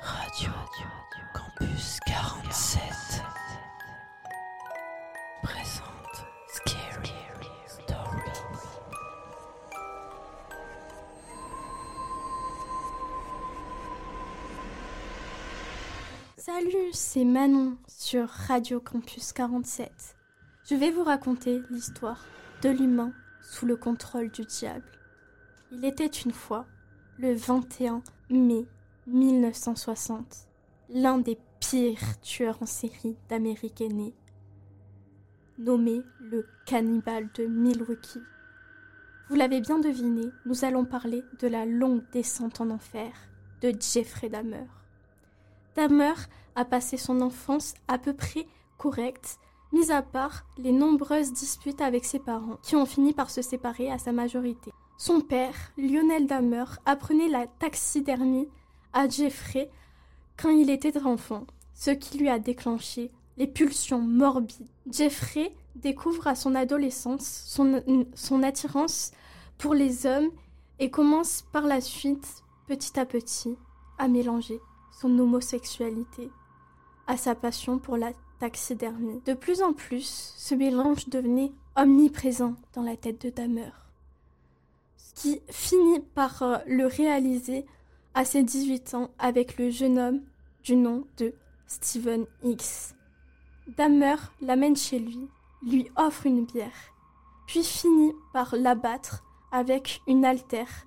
Radio Campus 47 présente Scary Stories. Salut, c'est Manon sur Radio Campus 47. Je vais vous raconter l'histoire de l'humain sous le contrôle du diable. Il était une fois, le 21 mai 1960, l'un des pires tueurs en série d'Amérique est né, nommé le cannibale de Milwaukee. Vous l'avez bien deviné, nous allons parler de la longue descente en enfer de Jeffrey Dahmer. Dahmer a passé son enfance à peu près correcte, mis à part les nombreuses disputes avec ses parents, qui ont fini par se séparer à sa majorité. Son père, Lionel Dahmer, apprenait la taxidermie à Jeffrey quand il était enfant, ce qui lui a déclenché les pulsions morbides. Jeffrey découvre à son adolescence son, attirance pour les hommes et commence par la suite, petit à petit, à mélanger son homosexualité à sa passion pour la taxidermie. De plus en plus, ce mélange devenait omniprésent dans la tête de Dahmer, ce qui finit par euh, le réaliser à ses 18 ans avec le jeune homme du nom de Steven X. Dahmer l'amène chez lui, lui offre une bière, puis finit par l'abattre avec une altère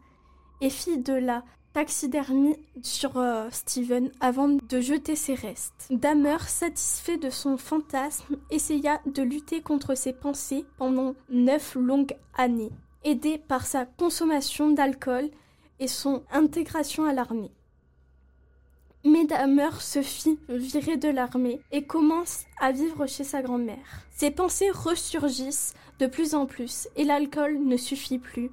et fit de la taxidermie sur euh, Steven avant de jeter ses restes. Dahmer, satisfait de son fantasme, essaya de lutter contre ses pensées pendant neuf longues années, aidé par sa consommation d'alcool et son intégration à l'armée. Mais Dahmer se fit virer de l'armée et commence à vivre chez sa grand-mère. Ses pensées ressurgissent de plus en plus et l'alcool ne suffit plus.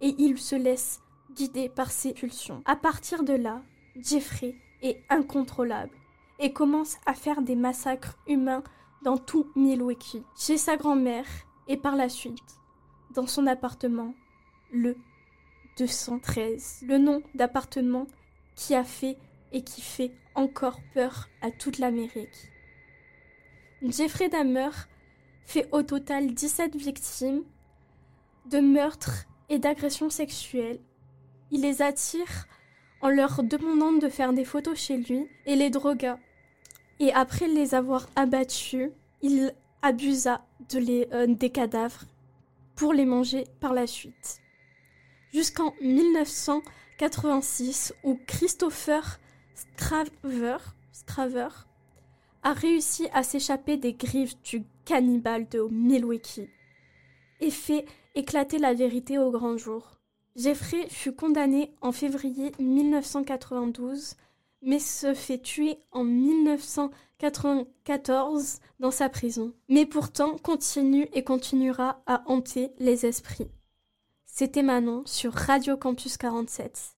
Et il se laisse guider par ses pulsions. À partir de là, Jeffrey est incontrôlable et commence à faire des massacres humains dans tout Milwaukee, chez sa grand-mère et par la suite dans son appartement, le 213, le nom d'appartement qui a fait et qui fait encore peur à toute l'Amérique. Jeffrey Dahmer fait au total 17 victimes de meurtres et d'agressions sexuelles. Il les attire en leur demandant de faire des photos chez lui et les drogua. Et après les avoir abattus, il abusa de les, euh, des cadavres pour les manger par la suite. Jusqu'en 1986 où Christopher Straver, a réussi à s'échapper des griffes du cannibale de Milwaukee et fait éclater la vérité au grand jour. Jeffrey fut condamné en février 1992 mais se fait tuer en 1994 dans sa prison. Mais pourtant continue et continuera à hanter les esprits. C'était Manon sur Radio Campus 47.